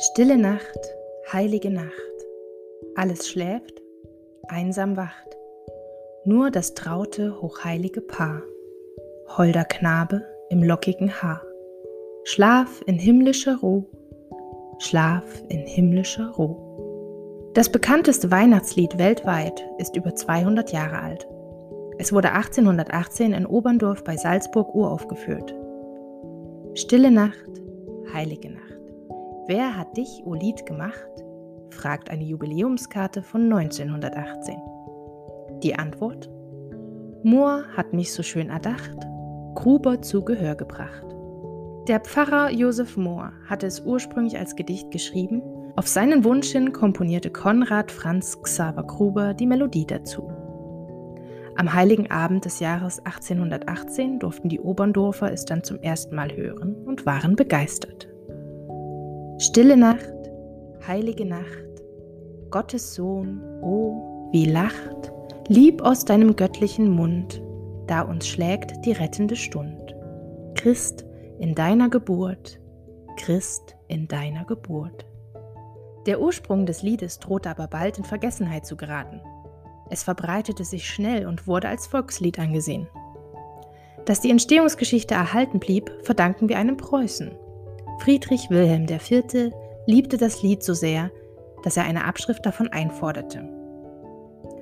Stille Nacht, heilige Nacht. Alles schläft, einsam wacht. Nur das traute, hochheilige Paar. Holder Knabe im lockigen Haar. Schlaf in himmlischer Ruhe, Schlaf in himmlischer Ruhe. Das bekannteste Weihnachtslied weltweit ist über 200 Jahre alt. Es wurde 1818 in Oberndorf bei Salzburg uraufgeführt. Stille Nacht, heilige Nacht. Wer hat dich, O Lied, gemacht? fragt eine Jubiläumskarte von 1918. Die Antwort? Mohr hat mich so schön erdacht, Gruber zu Gehör gebracht. Der Pfarrer Josef Mohr hatte es ursprünglich als Gedicht geschrieben. Auf seinen Wunsch hin komponierte Konrad Franz Xaver Gruber die Melodie dazu. Am heiligen Abend des Jahres 1818 durften die Oberndorfer es dann zum ersten Mal hören und waren begeistert. Stille Nacht, heilige Nacht, Gottes Sohn, oh, wie lacht, lieb aus deinem göttlichen Mund, da uns schlägt die rettende Stund. Christ in deiner Geburt, Christ in deiner Geburt. Der Ursprung des Liedes drohte aber bald in Vergessenheit zu geraten. Es verbreitete sich schnell und wurde als Volkslied angesehen. Dass die Entstehungsgeschichte erhalten blieb, verdanken wir einem Preußen, Friedrich Wilhelm IV. liebte das Lied so sehr, dass er eine Abschrift davon einforderte.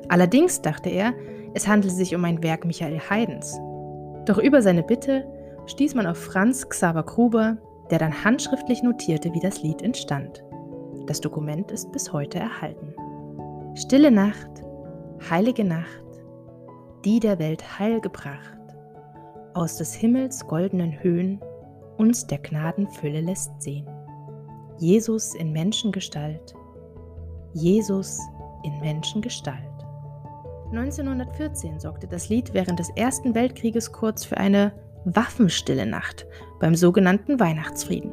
Allerdings dachte er, es handele sich um ein Werk Michael Haydns. Doch über seine Bitte stieß man auf Franz Xaver Gruber, der dann handschriftlich notierte, wie das Lied entstand. Das Dokument ist bis heute erhalten. Stille Nacht, heilige Nacht, die der Welt Heil gebracht, aus des Himmels goldenen Höhen uns der Gnadenfülle lässt sehen. Jesus in Menschengestalt. Jesus in Menschengestalt. 1914 sorgte das Lied während des Ersten Weltkrieges kurz für eine waffenstille Nacht beim sogenannten Weihnachtsfrieden.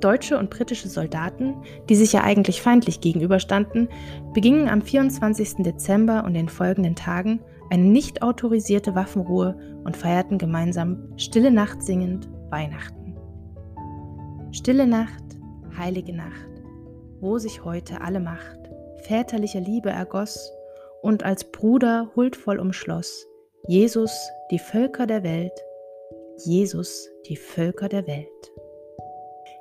Deutsche und britische Soldaten, die sich ja eigentlich feindlich gegenüberstanden, begingen am 24. Dezember und den folgenden Tagen eine nicht autorisierte Waffenruhe und feierten gemeinsam Stille Nacht singend Weihnachten. Stille Nacht, heilige Nacht, wo sich heute alle Macht väterlicher Liebe ergoss und als Bruder huldvoll umschloss, Jesus die Völker der Welt, Jesus die Völker der Welt.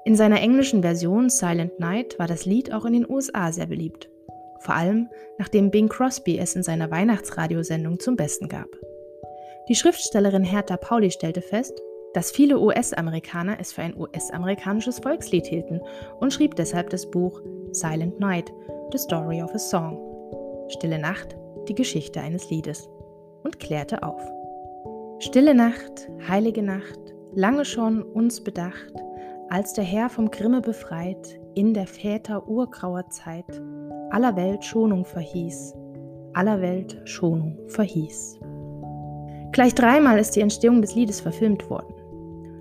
In seiner englischen Version Silent Night war das Lied auch in den USA sehr beliebt, vor allem nachdem Bing Crosby es in seiner Weihnachtsradiosendung zum Besten gab. Die Schriftstellerin Hertha Pauli stellte fest, dass viele US-Amerikaner es für ein US-amerikanisches Volkslied hielten und schrieb deshalb das Buch Silent Night, The Story of a Song. Stille Nacht, die Geschichte eines Liedes und klärte auf. Stille Nacht, heilige Nacht, lange schon uns bedacht, als der Herr vom Grimme befreit, in der Väter urgrauer Zeit, aller Welt Schonung verhieß, aller Welt Schonung verhieß. Gleich dreimal ist die Entstehung des Liedes verfilmt worden.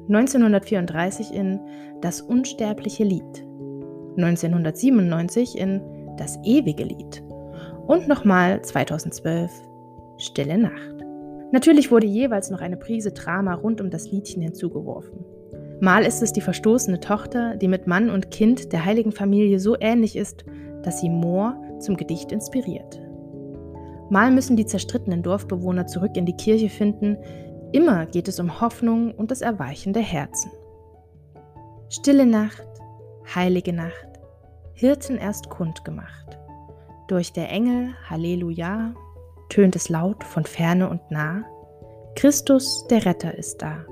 1934 in Das unsterbliche Lied, 1997 in Das ewige Lied und nochmal 2012 Stille Nacht. Natürlich wurde jeweils noch eine Prise Drama rund um das Liedchen hinzugeworfen. Mal ist es die verstoßene Tochter, die mit Mann und Kind der heiligen Familie so ähnlich ist, dass sie Moor zum Gedicht inspiriert. Mal müssen die zerstrittenen Dorfbewohner zurück in die Kirche finden, Immer geht es um Hoffnung und das Erweichen der Herzen. Stille Nacht, heilige Nacht, Hirten erst kundgemacht. Durch der Engel Halleluja tönt es laut von ferne und nah. Christus, der Retter, ist da.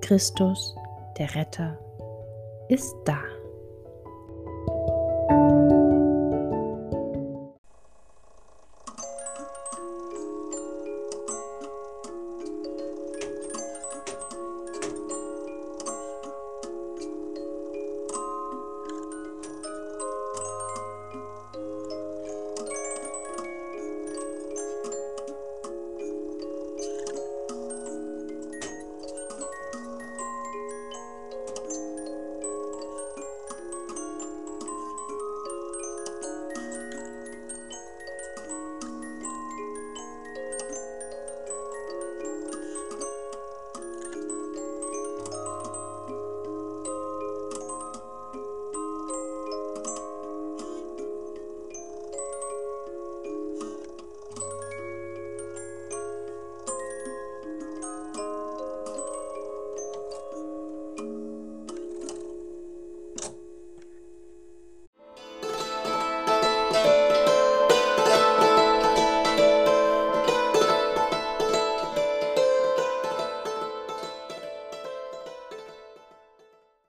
Christus, der Retter, ist da.